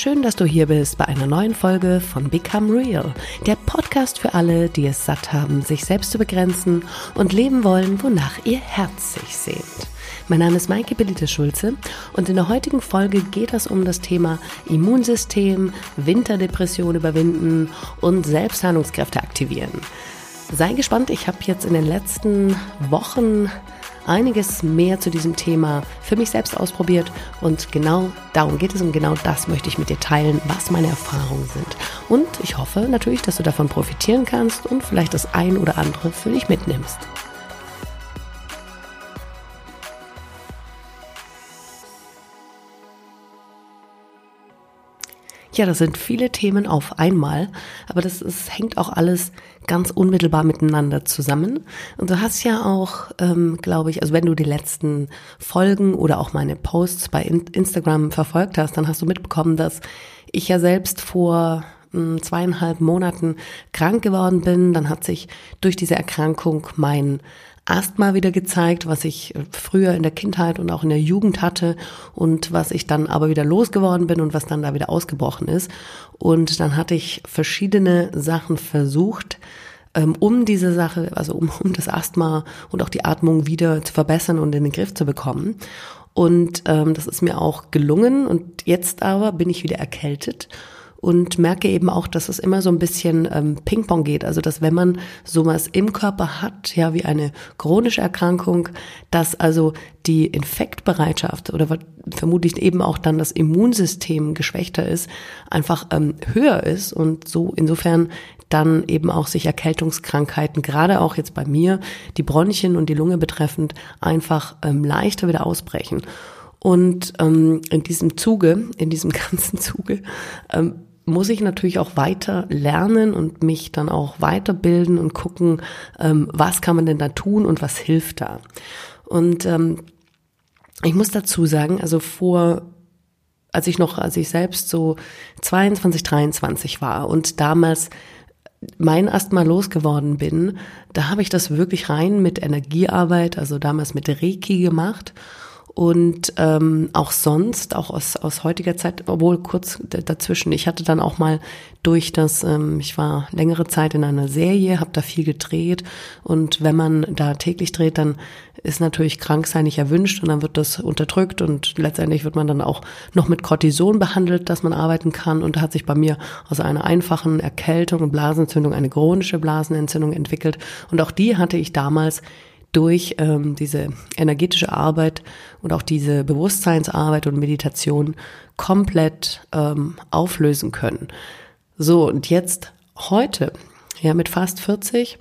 Schön, dass du hier bist bei einer neuen Folge von Become Real, der Podcast für alle, die es satt haben, sich selbst zu begrenzen und leben wollen, wonach ihr Herz sich sehnt. Mein Name ist Maike Belite Schulze und in der heutigen Folge geht es um das Thema Immunsystem, Winterdepression überwinden und Selbstheilungskräfte aktivieren. Sei gespannt, ich habe jetzt in den letzten Wochen einiges mehr zu diesem Thema für mich selbst ausprobiert und genau darum geht es und genau das möchte ich mit dir teilen, was meine Erfahrungen sind. Und ich hoffe natürlich, dass du davon profitieren kannst und vielleicht das ein oder andere für dich mitnimmst. Ja, das sind viele Themen auf einmal, aber das ist, hängt auch alles ganz unmittelbar miteinander zusammen. Und du hast ja auch, ähm, glaube ich, also wenn du die letzten Folgen oder auch meine Posts bei Instagram verfolgt hast, dann hast du mitbekommen, dass ich ja selbst vor hm, zweieinhalb Monaten krank geworden bin. Dann hat sich durch diese Erkrankung mein Asthma wieder gezeigt, was ich äh, früher in der Kindheit und auch in der Jugend hatte und was ich dann aber wieder losgeworden bin und was dann da wieder ausgebrochen ist. Und dann hatte ich verschiedene Sachen versucht, ähm, um diese Sache, also um, um das Asthma und auch die Atmung wieder zu verbessern und in den Griff zu bekommen. Und ähm, das ist mir auch gelungen. Und jetzt aber bin ich wieder erkältet und merke eben auch, dass es immer so ein bisschen ähm, Ping-Pong geht. Also, dass wenn man sowas im Körper hat, ja, wie eine chronische Erkrankung, dass also die Infektbereitschaft oder vermutlich eben auch dann das Immunsystem geschwächter ist, einfach ähm, höher ist und so insofern dann eben auch sich Erkältungskrankheiten, gerade auch jetzt bei mir, die Bronchien und die Lunge betreffend, einfach ähm, leichter wieder ausbrechen. Und ähm, in diesem Zuge, in diesem ganzen Zuge, ähm, muss ich natürlich auch weiter lernen und mich dann auch weiterbilden und gucken, ähm, was kann man denn da tun und was hilft da. Und ähm, ich muss dazu sagen, also vor als ich noch, als ich selbst so 22, 23 war und damals mein Asthma losgeworden bin, da habe ich das wirklich rein mit Energiearbeit, also damals mit Reiki gemacht und ähm, auch sonst, auch aus, aus heutiger Zeit, obwohl kurz dazwischen, ich hatte dann auch mal durch das, ähm, ich war längere Zeit in einer Serie, habe da viel gedreht. Und wenn man da täglich dreht, dann ist natürlich Kranksein nicht erwünscht und dann wird das unterdrückt und letztendlich wird man dann auch noch mit Cortison behandelt, dass man arbeiten kann. Und da hat sich bei mir aus einer einfachen Erkältung und Blasenentzündung eine chronische Blasenentzündung entwickelt. Und auch die hatte ich damals durch ähm, diese energetische Arbeit und auch diese Bewusstseinsarbeit und Meditation komplett ähm, auflösen können. So, und jetzt heute, ja, mit fast 40,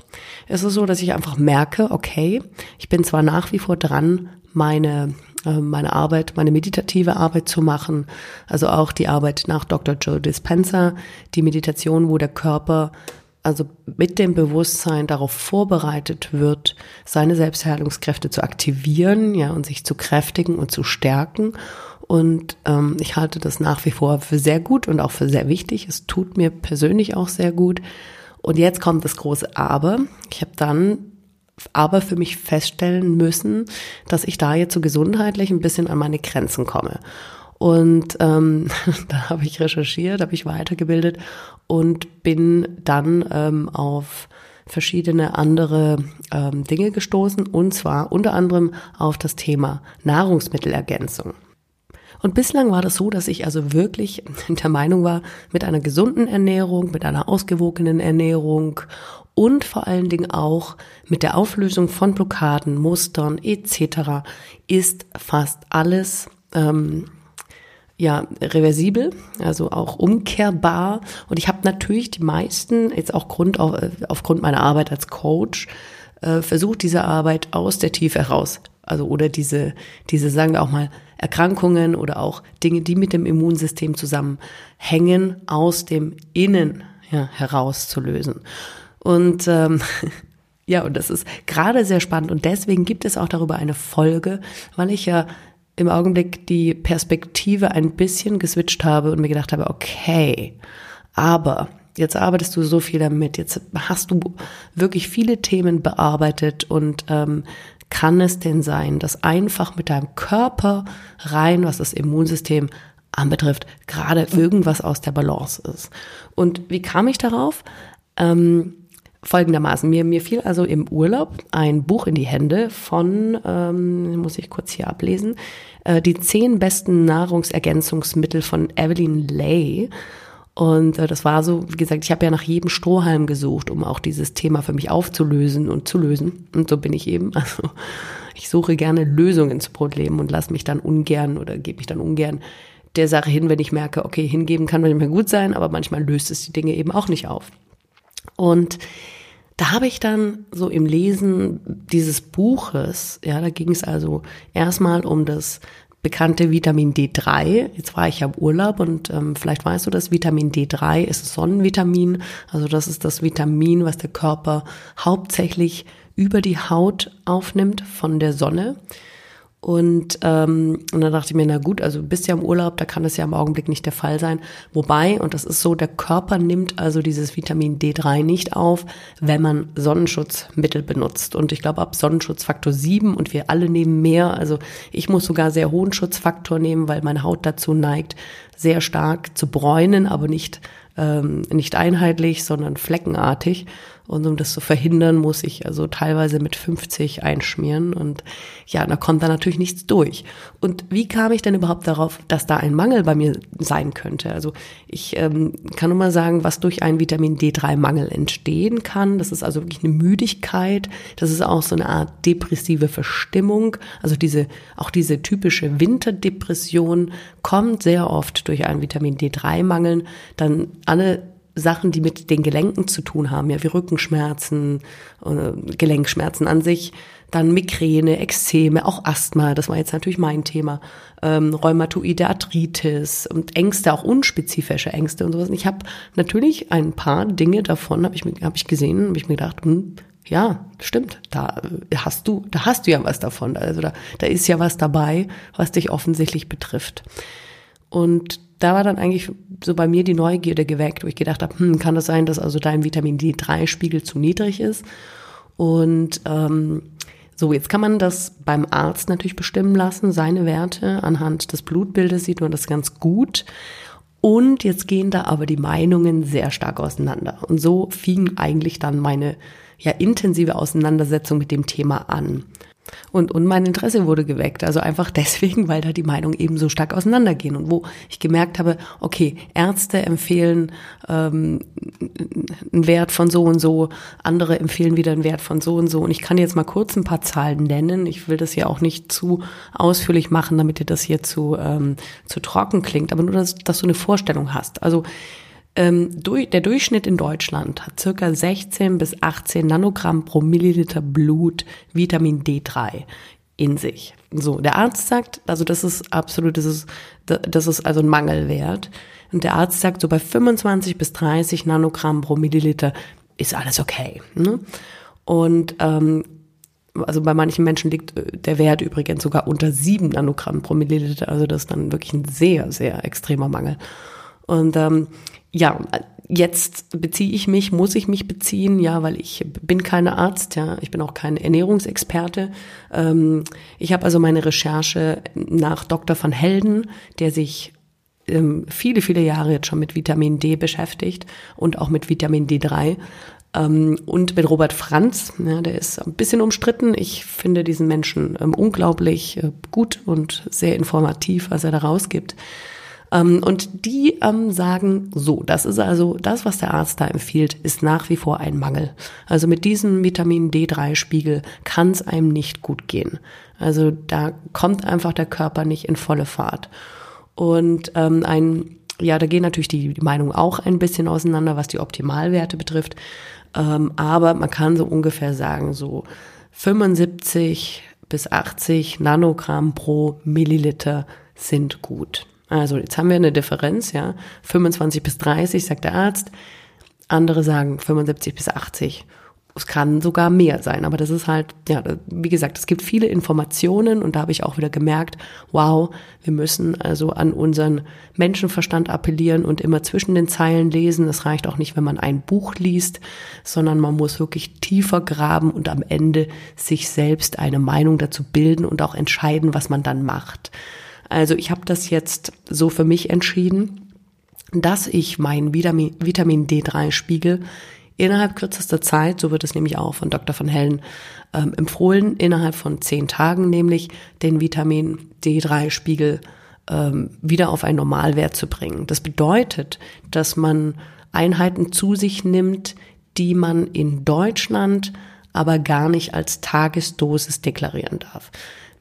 ist es so, dass ich einfach merke, okay, ich bin zwar nach wie vor dran, meine äh, meine Arbeit, meine meditative Arbeit zu machen, also auch die Arbeit nach Dr. Joe Dispenza, die Meditation, wo der Körper also mit dem Bewusstsein darauf vorbereitet wird, seine Selbstheilungskräfte zu aktivieren, ja, und sich zu kräftigen und zu stärken. Und ähm, ich halte das nach wie vor für sehr gut und auch für sehr wichtig. Es tut mir persönlich auch sehr gut. Und jetzt kommt das große Aber. Ich habe dann aber für mich feststellen müssen, dass ich da jetzt so gesundheitlich ein bisschen an meine Grenzen komme. Und ähm, da habe ich recherchiert, habe ich weitergebildet und bin dann ähm, auf verschiedene andere ähm, Dinge gestoßen und zwar unter anderem auf das Thema Nahrungsmittelergänzung. Und bislang war das so, dass ich also wirklich der Meinung war, mit einer gesunden Ernährung, mit einer ausgewogenen Ernährung und vor allen Dingen auch mit der Auflösung von Blockaden, Mustern etc. ist fast alles ähm, ja reversibel, also auch umkehrbar. Und ich habe natürlich die meisten, jetzt auch Grund, auf, aufgrund meiner Arbeit als Coach, äh, versucht, diese Arbeit aus der Tiefe heraus, also oder diese, diese, sagen wir auch mal, Erkrankungen oder auch Dinge, die mit dem Immunsystem zusammenhängen, aus dem Innen ja, herauszulösen. Und ähm, ja, und das ist gerade sehr spannend und deswegen gibt es auch darüber eine Folge, weil ich ja im Augenblick die Perspektive ein bisschen geswitcht habe und mir gedacht habe, okay, aber jetzt arbeitest du so viel damit, jetzt hast du wirklich viele Themen bearbeitet und ähm, kann es denn sein, dass einfach mit deinem Körper rein, was das Immunsystem anbetrifft, gerade irgendwas aus der Balance ist. Und wie kam ich darauf? Ähm, folgendermaßen, mir, mir fiel also im Urlaub ein Buch in die Hände von, ähm, muss ich kurz hier ablesen, äh, die zehn besten Nahrungsergänzungsmittel von Evelyn Lay. Und äh, das war so, wie gesagt, ich habe ja nach jedem Strohhalm gesucht, um auch dieses Thema für mich aufzulösen und zu lösen. Und so bin ich eben. Also ich suche gerne Lösungen zu Problemen und lasse mich dann ungern oder gebe mich dann ungern der Sache hin, wenn ich merke, okay, hingeben kann manchmal gut sein, aber manchmal löst es die Dinge eben auch nicht auf. Und da habe ich dann so im Lesen dieses Buches, ja, da ging es also erstmal um das bekannte Vitamin D3. Jetzt war ich ja im Urlaub und ähm, vielleicht weißt du das, Vitamin D3 ist Sonnenvitamin. Also das ist das Vitamin, was der Körper hauptsächlich über die Haut aufnimmt von der Sonne. Und, ähm, und dann dachte ich mir, na gut, also bist ja im Urlaub, da kann das ja im Augenblick nicht der Fall sein. Wobei, und das ist so, der Körper nimmt also dieses Vitamin D3 nicht auf, wenn man Sonnenschutzmittel benutzt. Und ich glaube, ab Sonnenschutzfaktor 7 und wir alle nehmen mehr. Also ich muss sogar sehr hohen Schutzfaktor nehmen, weil meine Haut dazu neigt, sehr stark zu bräunen, aber nicht, ähm, nicht einheitlich, sondern fleckenartig. Und um das zu verhindern, muss ich also teilweise mit 50 einschmieren. Und ja, da kommt da natürlich nichts durch. Und wie kam ich denn überhaupt darauf, dass da ein Mangel bei mir sein könnte? Also ich ähm, kann nur mal sagen, was durch einen Vitamin D3-Mangel entstehen kann. Das ist also wirklich eine Müdigkeit. Das ist auch so eine Art depressive Verstimmung. Also diese, auch diese typische Winterdepression kommt sehr oft durch einen Vitamin D3-Mangel. Dann alle Sachen, die mit den Gelenken zu tun haben, ja, wie Rückenschmerzen, äh, Gelenkschmerzen an sich, dann Migräne, Ekzeme, auch Asthma, das war jetzt natürlich mein Thema, ähm, Rheumatoide Arthritis und Ängste, auch unspezifische Ängste und sowas. Und ich habe natürlich ein paar Dinge davon, habe ich, hab ich gesehen, habe ich mir gedacht, hm, ja, stimmt, da hast du, da hast du ja was davon. Also da, da ist ja was dabei, was dich offensichtlich betrifft. Und da war dann eigentlich so bei mir die Neugierde geweckt, wo ich gedacht habe, hm, kann das sein, dass also dein Vitamin D3-Spiegel zu niedrig ist? Und ähm, so, jetzt kann man das beim Arzt natürlich bestimmen lassen, seine Werte. Anhand des Blutbildes sieht man das ganz gut. Und jetzt gehen da aber die Meinungen sehr stark auseinander. Und so fing eigentlich dann meine ja intensive Auseinandersetzung mit dem Thema an. Und, und mein Interesse wurde geweckt. Also einfach deswegen, weil da die Meinungen eben so stark auseinandergehen. Und wo ich gemerkt habe, okay, Ärzte empfehlen ähm, einen Wert von so und so, andere empfehlen wieder einen Wert von so und so. Und ich kann jetzt mal kurz ein paar Zahlen nennen. Ich will das ja auch nicht zu ausführlich machen, damit dir das hier zu, ähm, zu trocken klingt, aber nur, dass, dass du eine Vorstellung hast. Also der Durchschnitt in Deutschland hat circa 16 bis 18 Nanogramm pro Milliliter Blut Vitamin D3 in sich. So, der Arzt sagt, also das ist absolut, das ist, das ist also ein Mangelwert. Und der Arzt sagt, so bei 25 bis 30 Nanogramm pro Milliliter ist alles okay. Ne? Und ähm, also bei manchen Menschen liegt äh, der Wert übrigens sogar unter 7 Nanogramm pro Milliliter. Also das ist dann wirklich ein sehr, sehr extremer Mangel. Und ähm, ja, jetzt beziehe ich mich, muss ich mich beziehen, ja, weil ich bin keine Arzt, ja, ich bin auch kein Ernährungsexperte. Ähm, ich habe also meine Recherche nach Dr. van Helden, der sich ähm, viele, viele Jahre jetzt schon mit Vitamin D beschäftigt und auch mit Vitamin D3 ähm, und mit Robert Franz, ja, der ist ein bisschen umstritten. Ich finde diesen Menschen ähm, unglaublich äh, gut und sehr informativ, was er da rausgibt. Ähm, und die ähm, sagen so, das ist also das, was der Arzt da empfiehlt, ist nach wie vor ein Mangel. Also mit diesem Vitamin D3-Spiegel kann es einem nicht gut gehen. Also da kommt einfach der Körper nicht in volle Fahrt. Und ähm, ein, ja, da gehen natürlich die, Meinungen auch ein bisschen auseinander, was die Optimalwerte betrifft. Ähm, aber man kann so ungefähr sagen, so 75 bis 80 Nanogramm pro Milliliter sind gut. Also jetzt haben wir eine Differenz, ja. 25 bis 30, sagt der Arzt. Andere sagen 75 bis 80. Es kann sogar mehr sein, aber das ist halt, ja, wie gesagt, es gibt viele Informationen und da habe ich auch wieder gemerkt, wow, wir müssen also an unseren Menschenverstand appellieren und immer zwischen den Zeilen lesen. Es reicht auch nicht, wenn man ein Buch liest, sondern man muss wirklich tiefer graben und am Ende sich selbst eine Meinung dazu bilden und auch entscheiden, was man dann macht. Also ich habe das jetzt so für mich entschieden, dass ich meinen Vitamin, Vitamin D3-Spiegel innerhalb kürzester Zeit, so wird es nämlich auch von Dr. von Hellen ähm, empfohlen, innerhalb von zehn Tagen nämlich den Vitamin D3-Spiegel ähm, wieder auf einen Normalwert zu bringen. Das bedeutet, dass man Einheiten zu sich nimmt, die man in Deutschland aber gar nicht als Tagesdosis deklarieren darf.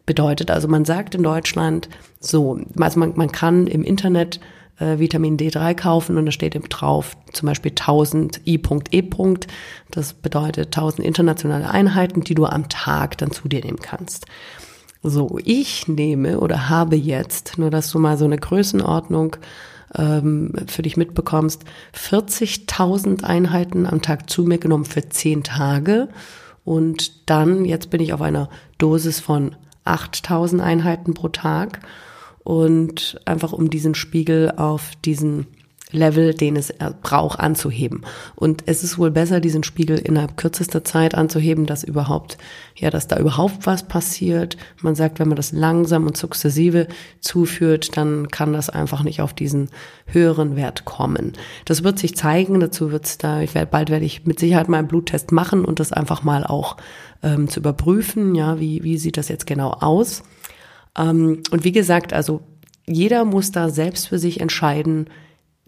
Bedeutet also, man sagt in Deutschland so, also man, man kann im Internet äh, Vitamin D3 kaufen und da steht eben drauf zum Beispiel 1000 I.E. Das bedeutet 1000 internationale Einheiten, die du am Tag dann zu dir nehmen kannst. So, ich nehme oder habe jetzt, nur dass du mal so eine Größenordnung ähm, für dich mitbekommst, 40.000 Einheiten am Tag zu mir genommen für 10 Tage. Und dann, jetzt bin ich auf einer Dosis von 8000 Einheiten pro Tag und einfach um diesen Spiegel auf diesen Level, den es braucht, anzuheben. Und es ist wohl besser, diesen Spiegel innerhalb kürzester Zeit anzuheben, dass überhaupt, ja, dass da überhaupt was passiert. Man sagt, wenn man das langsam und sukzessive zuführt, dann kann das einfach nicht auf diesen höheren Wert kommen. Das wird sich zeigen. Dazu wird es da, ich werde, bald werde ich mit Sicherheit mal einen Bluttest machen und das einfach mal auch ähm, zu überprüfen. Ja, wie, wie sieht das jetzt genau aus? Ähm, und wie gesagt, also jeder muss da selbst für sich entscheiden,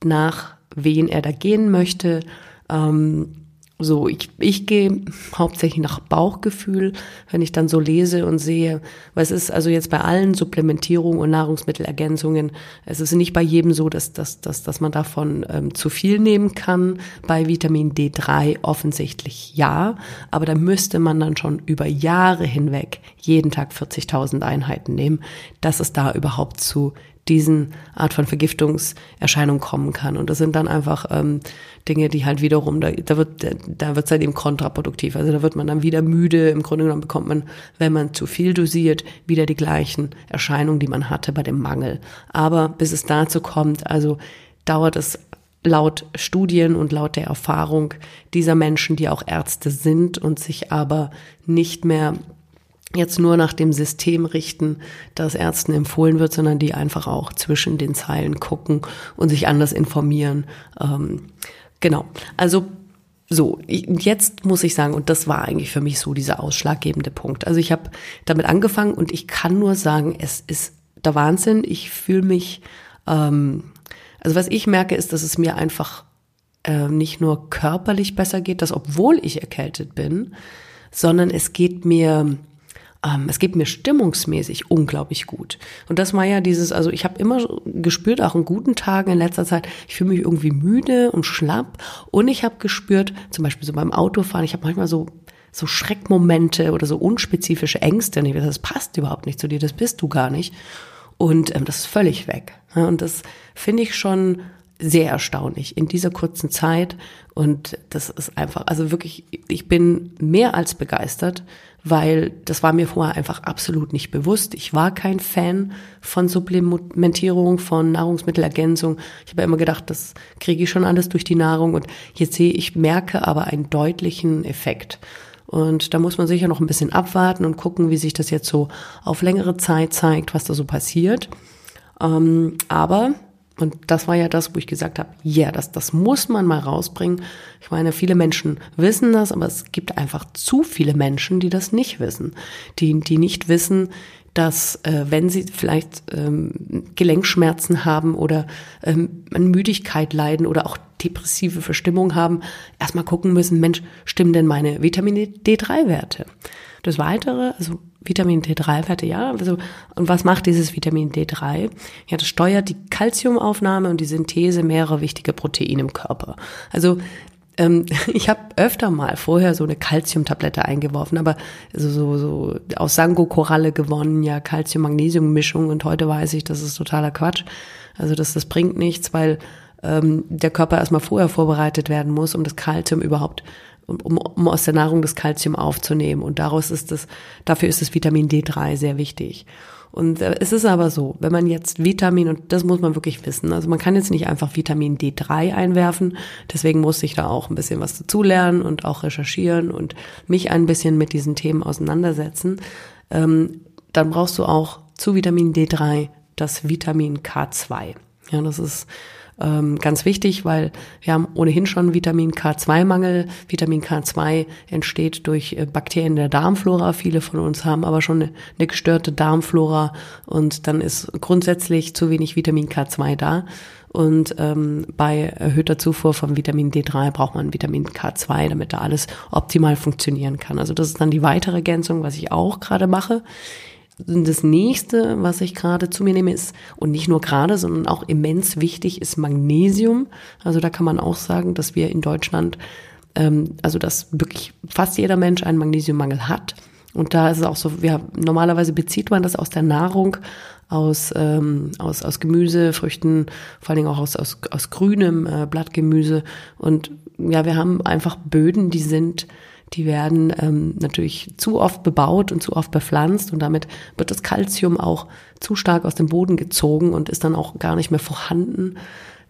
nach wen er da gehen möchte. Ähm, so, ich, ich gehe hauptsächlich nach Bauchgefühl, wenn ich dann so lese und sehe, was ist also jetzt bei allen Supplementierungen und Nahrungsmittelergänzungen, es ist nicht bei jedem so, dass, dass, dass, dass man davon ähm, zu viel nehmen kann. Bei Vitamin D3 offensichtlich ja, aber da müsste man dann schon über Jahre hinweg jeden Tag 40.000 Einheiten nehmen, dass es da überhaupt zu diesen Art von Vergiftungserscheinung kommen kann. Und das sind dann einfach ähm, Dinge, die halt wiederum, da, da wird da wird es halt eben kontraproduktiv. Also da wird man dann wieder müde. Im Grunde genommen bekommt man, wenn man zu viel dosiert, wieder die gleichen Erscheinungen, die man hatte bei dem Mangel. Aber bis es dazu kommt, also dauert es laut Studien und laut der Erfahrung dieser Menschen, die auch Ärzte sind und sich aber nicht mehr jetzt nur nach dem System richten, das Ärzten empfohlen wird, sondern die einfach auch zwischen den Zeilen gucken und sich anders informieren. Ähm, genau. Also so, jetzt muss ich sagen, und das war eigentlich für mich so dieser ausschlaggebende Punkt. Also ich habe damit angefangen und ich kann nur sagen, es ist der Wahnsinn. Ich fühle mich, ähm, also was ich merke, ist, dass es mir einfach äh, nicht nur körperlich besser geht, dass obwohl ich erkältet bin, sondern es geht mir ähm, es geht mir stimmungsmäßig unglaublich gut. Und das war ja dieses, also ich habe immer gespürt, auch in guten Tagen in letzter Zeit, ich fühle mich irgendwie müde und schlapp. Und ich habe gespürt, zum Beispiel so beim Autofahren, ich habe manchmal so so Schreckmomente oder so unspezifische Ängste. Und ich weiß, das passt überhaupt nicht zu dir, das bist du gar nicht. Und ähm, das ist völlig weg. Und das finde ich schon sehr erstaunlich in dieser kurzen Zeit. Und das ist einfach, also wirklich, ich bin mehr als begeistert weil das war mir vorher einfach absolut nicht bewusst. Ich war kein Fan von Supplementierung, von Nahrungsmittelergänzung. Ich habe immer gedacht, das kriege ich schon alles durch die Nahrung und jetzt sehe ich, merke aber einen deutlichen Effekt. Und da muss man sicher noch ein bisschen abwarten und gucken, wie sich das jetzt so auf längere Zeit zeigt, was da so passiert. Ähm, aber und das war ja das, wo ich gesagt habe, ja, yeah, das, das muss man mal rausbringen. Ich meine, viele Menschen wissen das, aber es gibt einfach zu viele Menschen, die das nicht wissen. Die, die nicht wissen, dass äh, wenn sie vielleicht ähm, Gelenkschmerzen haben oder ähm, an Müdigkeit leiden oder auch depressive Verstimmung haben, erstmal gucken müssen, Mensch, stimmen denn meine Vitamin D3-Werte? Das Weitere, also Vitamin D3-Werte, ja. Also, und was macht dieses Vitamin D3? Ja, das steuert die Kalziumaufnahme und die Synthese mehrerer wichtiger Proteine im Körper. Also ähm, ich habe öfter mal vorher so eine Calciumtablette eingeworfen, aber so, so, so aus Sango-Koralle gewonnen, ja, Calcium-Magnesium-Mischung und heute weiß ich, das ist totaler Quatsch. Also das, das bringt nichts, weil ähm, der Körper erstmal vorher vorbereitet werden muss, um das Calcium überhaupt um, um aus der Nahrung das Kalzium aufzunehmen. Und daraus ist es, dafür ist das Vitamin D3 sehr wichtig. Und äh, es ist aber so, wenn man jetzt Vitamin, und das muss man wirklich wissen, also man kann jetzt nicht einfach Vitamin D3 einwerfen, deswegen muss ich da auch ein bisschen was dazulernen und auch recherchieren und mich ein bisschen mit diesen Themen auseinandersetzen. Ähm, dann brauchst du auch zu Vitamin D3 das Vitamin K2. Ja, das ist ähm, ganz wichtig, weil wir haben ohnehin schon Vitamin K2-Mangel. Vitamin K2 entsteht durch äh, Bakterien der Darmflora. Viele von uns haben aber schon eine, gestörte Darmflora und dann ist grundsätzlich zu wenig Vitamin K2 da. Und ähm, bei erhöhter Zufuhr von Vitamin D3 braucht man Vitamin K2, damit da alles optimal funktionieren kann. Also das ist dann die weitere Ergänzung, was ich auch gerade mache. Das nächste, was ich gerade zu mir nehme, ist, und nicht nur gerade, sondern auch immens wichtig, ist Magnesium. Also da kann man auch sagen, dass wir in Deutschland, ähm, also dass wirklich fast jeder Mensch einen Magnesiummangel hat. Und da ist es auch so, ja, normalerweise bezieht man das aus der Nahrung, aus, ähm, aus, aus Gemüse, Früchten, vor allen Dingen auch aus, aus, aus grünem äh, Blattgemüse. Und ja, wir haben einfach Böden, die sind die werden ähm, natürlich zu oft bebaut und zu oft bepflanzt und damit wird das Kalzium auch zu stark aus dem Boden gezogen und ist dann auch gar nicht mehr vorhanden.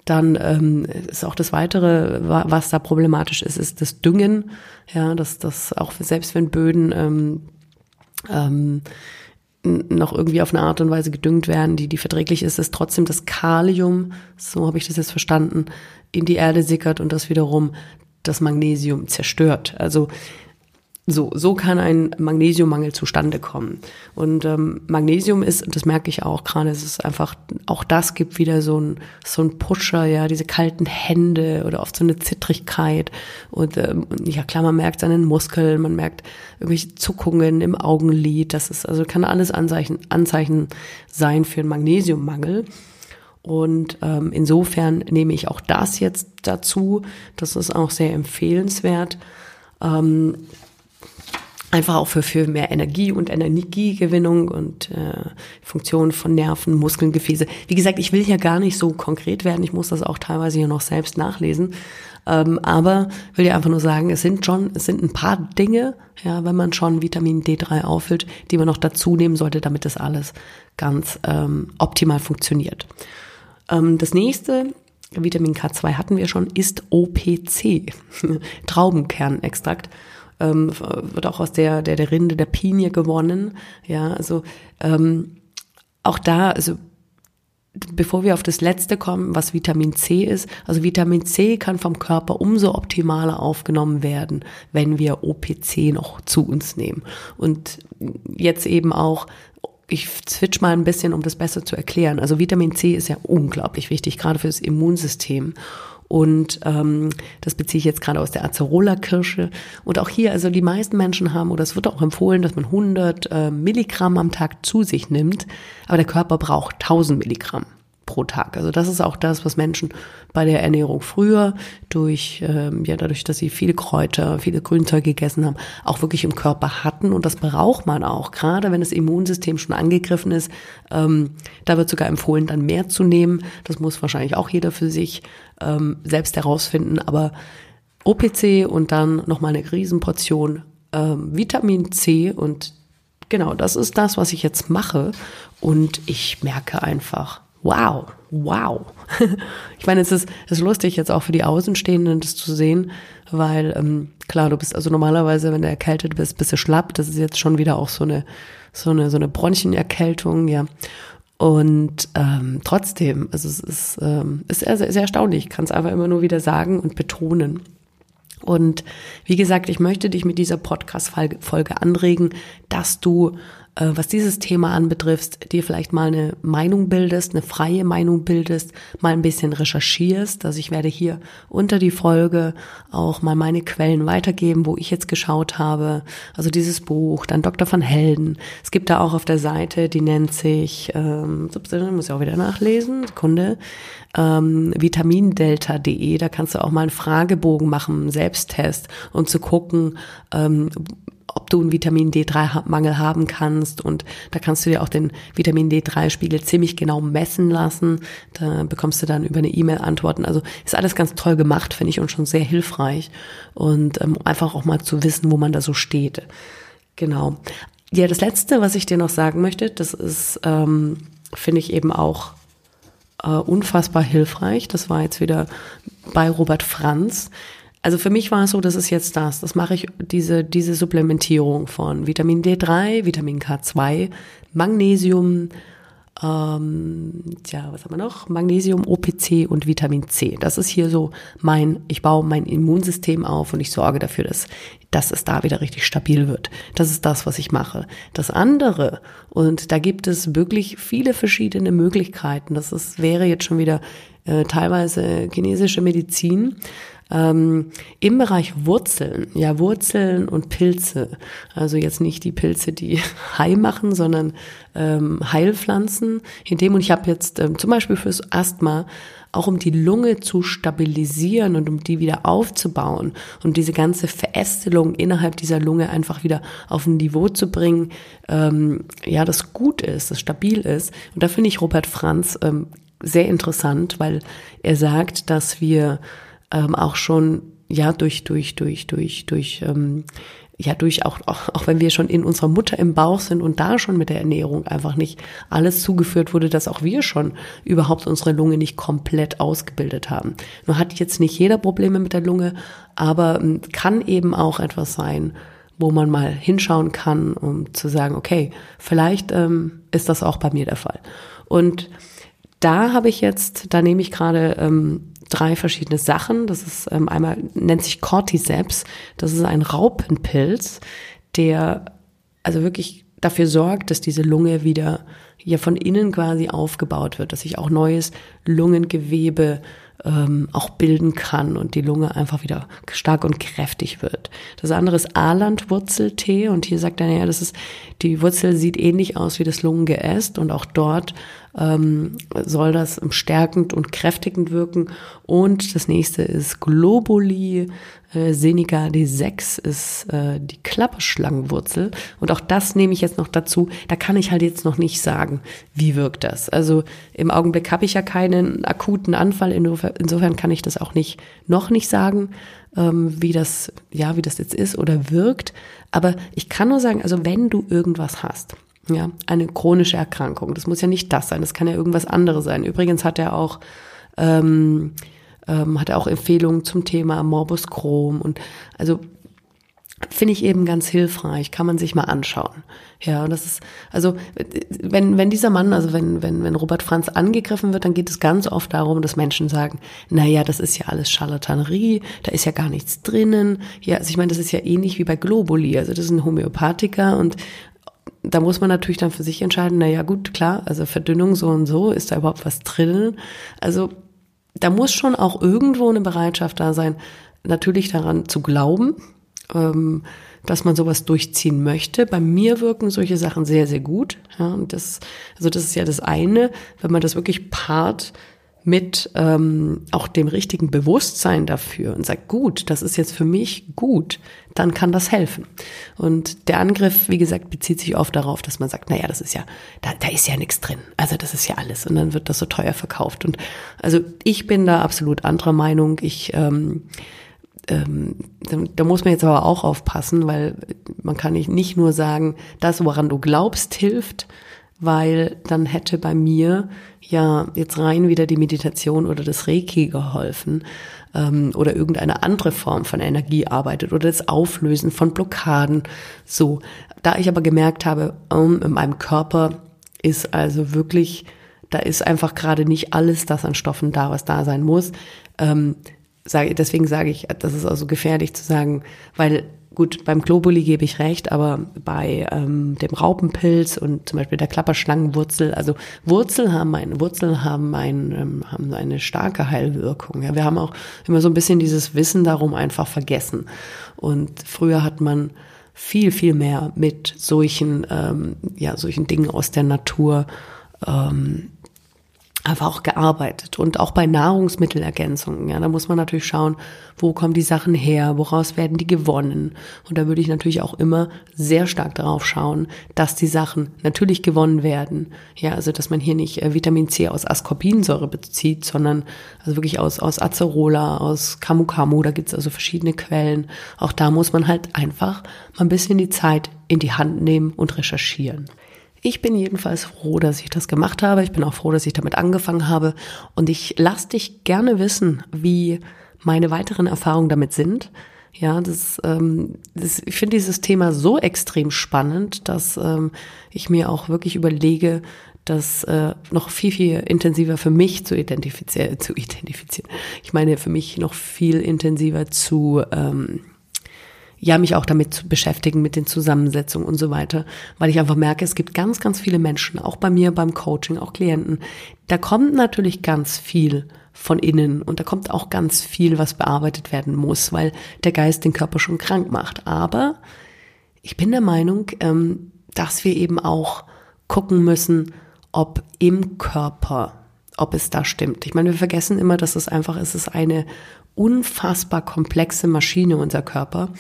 Dann ähm, ist auch das Weitere, was da problematisch ist, ist das Düngen. Ja, dass das auch selbst wenn Böden ähm, ähm, noch irgendwie auf eine Art und Weise gedüngt werden, die, die verträglich ist, ist trotzdem das Kalium, so habe ich das jetzt verstanden, in die Erde sickert und das wiederum das Magnesium zerstört. Also so, so kann ein Magnesiummangel zustande kommen. Und ähm, Magnesium ist, das merke ich auch gerade, es ist einfach, auch das gibt wieder so ein, so Pusher, ja, diese kalten Hände oder oft so eine Zittrigkeit. Und ähm, ja klar, man merkt den Muskeln, man merkt irgendwelche Zuckungen im Augenlid. Das ist, also kann alles Anzeichen, Anzeichen sein für einen Magnesiummangel. Und ähm, insofern nehme ich auch das jetzt dazu. Das ist auch sehr empfehlenswert. Ähm, einfach auch für, für mehr Energie und Energiegewinnung und äh, Funktion von Nerven, Muskeln, Gefäße. Wie gesagt, ich will hier gar nicht so konkret werden. Ich muss das auch teilweise hier noch selbst nachlesen. Ähm, aber will dir einfach nur sagen, es sind schon, es sind ein paar Dinge, ja, wenn man schon Vitamin D3 auffüllt, die man noch dazu nehmen sollte, damit das alles ganz ähm, optimal funktioniert. Ähm, das nächste, Vitamin K2 hatten wir schon, ist OPC, Traubenkernextrakt. Ähm, wird auch aus der, der, der Rinde der Pinie gewonnen. Ja, also ähm, auch da, also bevor wir auf das letzte kommen, was Vitamin C ist, also Vitamin C kann vom Körper umso optimaler aufgenommen werden, wenn wir OPC noch zu uns nehmen. Und jetzt eben auch ich switch mal ein bisschen, um das besser zu erklären. Also Vitamin C ist ja unglaublich wichtig, gerade für das Immunsystem. Und ähm, das beziehe ich jetzt gerade aus der Acerola-Kirsche. Und auch hier, also die meisten Menschen haben, oder es wird auch empfohlen, dass man 100 äh, Milligramm am Tag zu sich nimmt, aber der Körper braucht 1000 Milligramm pro Tag. Also das ist auch das, was Menschen bei der Ernährung früher durch, ähm, ja, dadurch, dass sie viele Kräuter, viele Grünzeug gegessen haben, auch wirklich im Körper hatten. Und das braucht man auch, gerade wenn das Immunsystem schon angegriffen ist. Ähm, da wird sogar empfohlen, dann mehr zu nehmen. Das muss wahrscheinlich auch jeder für sich ähm, selbst herausfinden. Aber OPC und dann nochmal eine Riesenportion ähm, Vitamin C und genau, das ist das, was ich jetzt mache. Und ich merke einfach, wow, wow. ich meine, es ist, es ist lustig jetzt auch für die Außenstehenden das zu sehen, weil ähm, klar, du bist also normalerweise, wenn du erkältet bist, bist du schlapp. Das ist jetzt schon wieder auch so eine so eine so eine Bronchenerkältung, ja. Und ähm, trotzdem, also es ist, ähm, ist sehr, sehr erstaunlich. Ich kann es einfach immer nur wieder sagen und betonen. Und wie gesagt, ich möchte dich mit dieser Podcast-Folge anregen, dass du äh, was dieses Thema anbetrifft, dir vielleicht mal eine Meinung bildest, eine freie Meinung bildest, mal ein bisschen recherchierst. Also ich werde hier unter die Folge auch mal meine Quellen weitergeben, wo ich jetzt geschaut habe. Also dieses Buch, dann Dr. van Helden. Es gibt da auch auf der Seite, die nennt sich, ähm, muss ich auch wieder nachlesen, Sekunde, ähm, vitamindelta.de. Da kannst du auch mal einen Fragebogen machen, einen Selbsttest, um zu gucken, ähm, ob du einen Vitamin D3-Mangel haben kannst. Und da kannst du dir auch den Vitamin D3-Spiegel ziemlich genau messen lassen. Da bekommst du dann über eine E-Mail Antworten. Also ist alles ganz toll gemacht, finde ich, und schon sehr hilfreich. Und ähm, einfach auch mal zu wissen, wo man da so steht. Genau. Ja, das Letzte, was ich dir noch sagen möchte, das ist, ähm, finde ich eben auch äh, unfassbar hilfreich. Das war jetzt wieder bei Robert Franz. Also für mich war es so, das ist jetzt das. Das mache ich, diese, diese Supplementierung von Vitamin D3, Vitamin K2, Magnesium, ähm, tja, was haben wir noch? Magnesium, OPC und Vitamin C. Das ist hier so mein, ich baue mein Immunsystem auf und ich sorge dafür, dass, dass es da wieder richtig stabil wird. Das ist das, was ich mache. Das andere, und da gibt es wirklich viele verschiedene Möglichkeiten. Das ist, wäre jetzt schon wieder äh, teilweise chinesische Medizin ähm, Im Bereich Wurzeln, ja Wurzeln und Pilze, also jetzt nicht die Pilze, die Hai machen, sondern ähm, Heilpflanzen. In dem und ich habe jetzt ähm, zum Beispiel fürs Asthma auch um die Lunge zu stabilisieren und um die wieder aufzubauen und diese ganze Verästelung innerhalb dieser Lunge einfach wieder auf ein Niveau zu bringen, ähm, ja, das gut ist, das stabil ist. Und da finde ich Robert Franz ähm, sehr interessant, weil er sagt, dass wir ähm, auch schon ja durch durch durch durch durch ähm, ja durch auch, auch auch wenn wir schon in unserer Mutter im Bauch sind und da schon mit der Ernährung einfach nicht alles zugeführt wurde, dass auch wir schon überhaupt unsere Lunge nicht komplett ausgebildet haben. Nur hat jetzt nicht jeder Probleme mit der Lunge, aber ähm, kann eben auch etwas sein, wo man mal hinschauen kann, um zu sagen, okay, vielleicht ähm, ist das auch bei mir der Fall. Und da habe ich jetzt, da nehme ich gerade ähm, drei verschiedene Sachen. Das ist ähm, einmal nennt sich Cordyceps. Das ist ein Raupenpilz, der also wirklich dafür sorgt, dass diese Lunge wieder hier von innen quasi aufgebaut wird, dass sich auch neues Lungengewebe ähm, auch bilden kann und die Lunge einfach wieder stark und kräftig wird. Das andere ist Alandwurzeltee und hier sagt er, ja, das ist, die Wurzel sieht ähnlich aus wie das Lungengeäst und auch dort ähm, soll das stärkend und kräftigend wirken. Und das nächste ist Globuli. Äh, Seneca D6 ist äh, die Klapperschlangenwurzel. Und auch das nehme ich jetzt noch dazu. Da kann ich halt jetzt noch nicht sagen, wie wirkt das. Also im Augenblick habe ich ja keinen akuten Anfall. Insofern kann ich das auch nicht, noch nicht sagen, ähm, wie das, ja, wie das jetzt ist oder wirkt. Aber ich kann nur sagen, also wenn du irgendwas hast, ja, eine chronische Erkrankung. Das muss ja nicht das sein, das kann ja irgendwas anderes sein. Übrigens hat er auch, ähm, ähm, hat er auch Empfehlungen zum Thema Morbus Crohn und also finde ich eben ganz hilfreich, kann man sich mal anschauen. Ja, und das ist, also, wenn, wenn dieser Mann, also wenn, wenn, wenn Robert Franz angegriffen wird, dann geht es ganz oft darum, dass Menschen sagen, na ja, das ist ja alles Charlatanerie, da ist ja gar nichts drinnen. Ja, also ich meine, das ist ja ähnlich wie bei Globuli, also das ist ein Homöopathiker und da muss man natürlich dann für sich entscheiden, na ja, gut, klar, also Verdünnung so und so, ist da überhaupt was drinnen? Also da muss schon auch irgendwo eine Bereitschaft da sein, natürlich daran zu glauben, ähm, dass man sowas durchziehen möchte. Bei mir wirken solche Sachen sehr, sehr gut. Ja, und das, also das ist ja das eine, wenn man das wirklich paart mit ähm, auch dem richtigen Bewusstsein dafür und sagt, gut, das ist jetzt für mich gut, dann kann das helfen. Und der Angriff, wie gesagt, bezieht sich oft darauf, dass man sagt, naja, das ist ja, da, da ist ja nichts drin. Also das ist ja alles. Und dann wird das so teuer verkauft. Und also ich bin da absolut anderer Meinung. Ich ähm, ähm, da muss man jetzt aber auch aufpassen, weil man kann nicht nur sagen, das, woran du glaubst, hilft, weil dann hätte bei mir ja jetzt rein wieder die Meditation oder das Reiki geholfen ähm, oder irgendeine andere Form von Energie arbeitet oder das Auflösen von Blockaden. So, da ich aber gemerkt habe, um, in meinem Körper ist also wirklich, da ist einfach gerade nicht alles das an Stoffen da, was da sein muss. Ähm, sage, deswegen sage ich, das ist also gefährlich zu sagen, weil Gut, beim Globuli gebe ich recht, aber bei ähm, dem Raupenpilz und zum Beispiel der Klapperschlangenwurzel, also Wurzel haben ein, Wurzeln haben ein, ähm, haben eine starke Heilwirkung. Ja, wir haben auch immer so ein bisschen dieses Wissen darum einfach vergessen. Und früher hat man viel, viel mehr mit solchen, ähm, ja, solchen Dingen aus der Natur ähm, einfach auch gearbeitet und auch bei Nahrungsmittelergänzungen. Ja, da muss man natürlich schauen, wo kommen die Sachen her, woraus werden die gewonnen. Und da würde ich natürlich auch immer sehr stark darauf schauen, dass die Sachen natürlich gewonnen werden. Ja, also dass man hier nicht äh, Vitamin C aus Ascorbinsäure bezieht, sondern also wirklich aus aus Acerola, aus Camu Camu. Da gibt's also verschiedene Quellen. Auch da muss man halt einfach mal ein bisschen die Zeit in die Hand nehmen und recherchieren. Ich bin jedenfalls froh, dass ich das gemacht habe. Ich bin auch froh, dass ich damit angefangen habe. Und ich lasse dich gerne wissen, wie meine weiteren Erfahrungen damit sind. Ja, das, ähm, das, ich finde dieses Thema so extrem spannend, dass ähm, ich mir auch wirklich überlege, das äh, noch viel, viel intensiver für mich zu identifizieren, zu identifizieren. Ich meine, für mich noch viel intensiver zu, ähm, ja, mich auch damit zu beschäftigen, mit den Zusammensetzungen und so weiter, weil ich einfach merke, es gibt ganz, ganz viele Menschen, auch bei mir beim Coaching, auch Klienten, da kommt natürlich ganz viel von innen und da kommt auch ganz viel, was bearbeitet werden muss, weil der Geist den Körper schon krank macht. Aber ich bin der Meinung, ähm, dass wir eben auch gucken müssen, ob im Körper, ob es da stimmt. Ich meine, wir vergessen immer, dass es einfach, es ist eine unfassbar komplexe Maschine, unser Körper.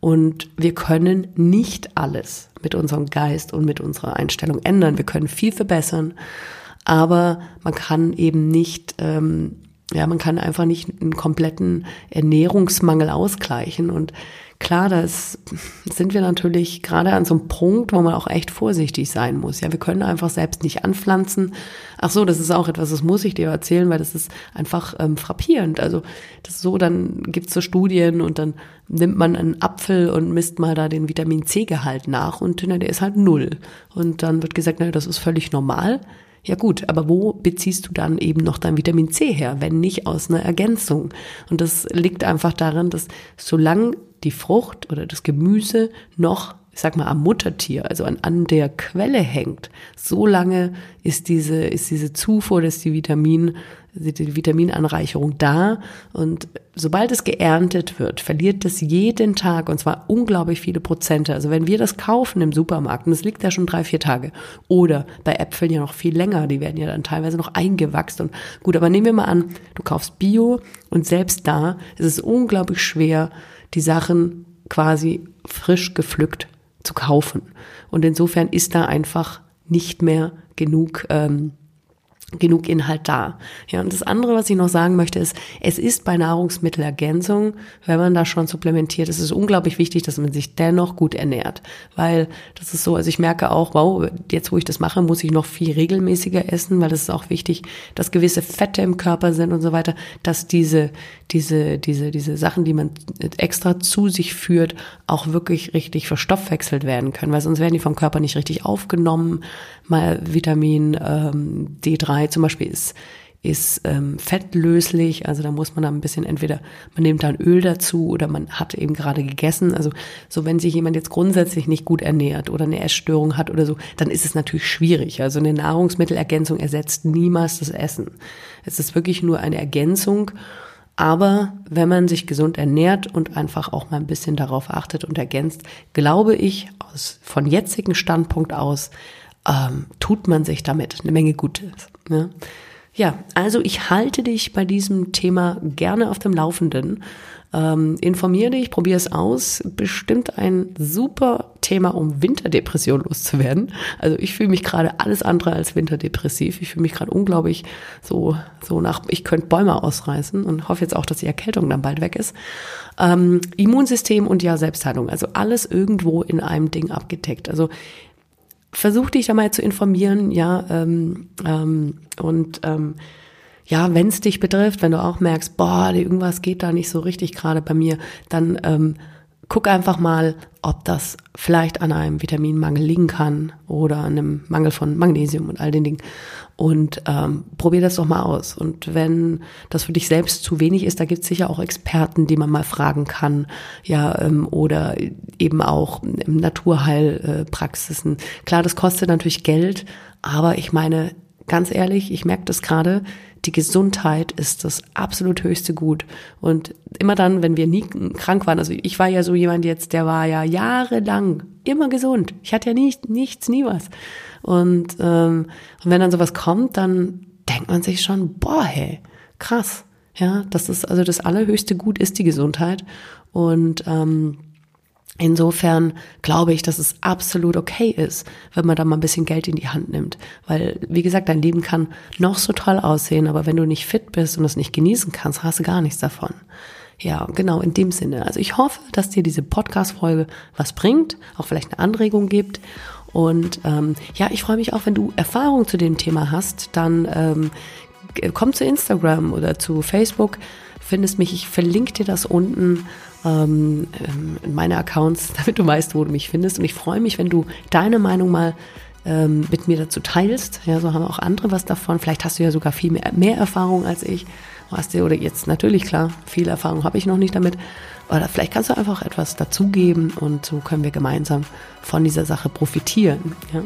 Und wir können nicht alles mit unserem Geist und mit unserer Einstellung ändern. Wir können viel verbessern, aber man kann eben nicht, ähm, ja, man kann einfach nicht einen kompletten Ernährungsmangel ausgleichen. Und Klar, da sind wir natürlich gerade an so einem Punkt, wo man auch echt vorsichtig sein muss. Ja, wir können einfach selbst nicht anpflanzen. Ach so, das ist auch etwas, das muss ich dir erzählen, weil das ist einfach ähm, frappierend. Also das ist so, dann gibt's so Studien und dann nimmt man einen Apfel und misst mal da den Vitamin C-Gehalt nach und na, der ist halt null. Und dann wird gesagt, na, das ist völlig normal. Ja gut, aber wo beziehst du dann eben noch dein Vitamin C her, wenn nicht aus einer Ergänzung? Und das liegt einfach daran, dass solange die Frucht oder das Gemüse noch, ich sag mal, am Muttertier, also an, an der Quelle hängt, so lange ist diese, ist diese Zufuhr, dass die Vitamin, die Vitaminanreicherung da. Und sobald es geerntet wird, verliert das jeden Tag und zwar unglaublich viele Prozente. Also wenn wir das kaufen im Supermarkt, und das liegt ja schon drei, vier Tage, oder bei Äpfeln ja noch viel länger, die werden ja dann teilweise noch eingewachsen. Und gut, aber nehmen wir mal an, du kaufst Bio und selbst da ist es unglaublich schwer, die Sachen quasi frisch gepflückt zu kaufen. Und insofern ist da einfach nicht mehr genug ähm, genug Inhalt da. Ja, und das andere, was ich noch sagen möchte, ist, es ist bei Nahrungsmittelergänzung, wenn man da schon supplementiert, es ist unglaublich wichtig, dass man sich dennoch gut ernährt, weil das ist so, also ich merke auch, wow, jetzt wo ich das mache, muss ich noch viel regelmäßiger essen, weil es ist auch wichtig, dass gewisse Fette im Körper sind und so weiter, dass diese diese diese diese Sachen, die man extra zu sich führt, auch wirklich richtig verstoffwechselt werden können, weil sonst werden die vom Körper nicht richtig aufgenommen. Mal Vitamin ähm, D3 Brei zum Beispiel ist, ist ähm, fettlöslich, also da muss man dann ein bisschen entweder, man nimmt dann Öl dazu oder man hat eben gerade gegessen. Also so wenn sich jemand jetzt grundsätzlich nicht gut ernährt oder eine Essstörung hat oder so, dann ist es natürlich schwierig. Also eine Nahrungsmittelergänzung ersetzt niemals das Essen. Es ist wirklich nur eine Ergänzung. Aber wenn man sich gesund ernährt und einfach auch mal ein bisschen darauf achtet und ergänzt, glaube ich, aus, von jetzigen Standpunkt aus, ähm, tut man sich damit eine Menge Gutes. Ne? Ja, also ich halte dich bei diesem Thema gerne auf dem Laufenden. Ähm, informiere dich, probiere es aus. Bestimmt ein super Thema, um Winterdepression loszuwerden. Also ich fühle mich gerade alles andere als winterdepressiv. Ich fühle mich gerade unglaublich so, so nach, ich könnte Bäume ausreißen und hoffe jetzt auch, dass die Erkältung dann bald weg ist. Ähm, Immunsystem und ja, Selbstheilung. Also alles irgendwo in einem Ding abgedeckt. Also versuch dich da mal zu informieren, ja, ähm, ähm, und ähm, ja, wenn es dich betrifft, wenn du auch merkst, boah, irgendwas geht da nicht so richtig gerade bei mir, dann ähm, guck einfach mal, ob das vielleicht an einem Vitaminmangel liegen kann oder an einem Mangel von Magnesium und all den Dingen. Und ähm, probier das doch mal aus. Und wenn das für dich selbst zu wenig ist, da gibt es sicher auch Experten, die man mal fragen kann, ja, ähm, oder eben auch Naturheilpraxisen. Klar, das kostet natürlich Geld, aber ich meine, ganz ehrlich, ich merke das gerade, die Gesundheit ist das absolut höchste Gut. Und immer dann, wenn wir nie krank waren, also ich war ja so jemand jetzt, der war ja jahrelang immer gesund. Ich hatte ja nicht, nichts, nie was. Und, ähm, und wenn dann sowas kommt, dann denkt man sich schon, boah, hey, krass. Ja, das ist also das allerhöchste Gut ist die Gesundheit. Und ähm, Insofern glaube ich, dass es absolut okay ist, wenn man da mal ein bisschen Geld in die Hand nimmt. Weil, wie gesagt, dein Leben kann noch so toll aussehen, aber wenn du nicht fit bist und es nicht genießen kannst, hast du gar nichts davon. Ja, genau, in dem Sinne. Also ich hoffe, dass dir diese Podcast-Folge was bringt, auch vielleicht eine Anregung gibt. Und ähm, ja, ich freue mich auch, wenn du Erfahrung zu dem Thema hast, dann ähm, komm zu Instagram oder zu Facebook, findest mich, ich verlinke dir das unten ähm, ähm, in meine Accounts, damit du weißt, wo du mich findest. Und ich freue mich, wenn du deine Meinung mal ähm, mit mir dazu teilst. Ja, so haben auch andere was davon. Vielleicht hast du ja sogar viel mehr, mehr Erfahrung als ich. Hast du, oder jetzt natürlich klar, viel Erfahrung habe ich noch nicht damit. Oder vielleicht kannst du einfach etwas dazugeben und so können wir gemeinsam von dieser Sache profitieren. Ja.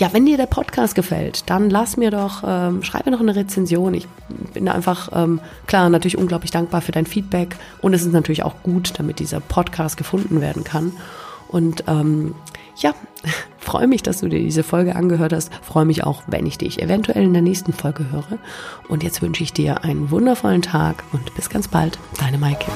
Ja, wenn dir der Podcast gefällt, dann lass mir doch, ähm, schreib mir noch eine Rezension. Ich bin einfach, ähm, klar, natürlich unglaublich dankbar für dein Feedback und es ist natürlich auch gut, damit dieser Podcast gefunden werden kann. Und ähm, ja, freue mich, dass du dir diese Folge angehört hast. Freue mich auch, wenn ich dich eventuell in der nächsten Folge höre. Und jetzt wünsche ich dir einen wundervollen Tag und bis ganz bald. Deine Maike.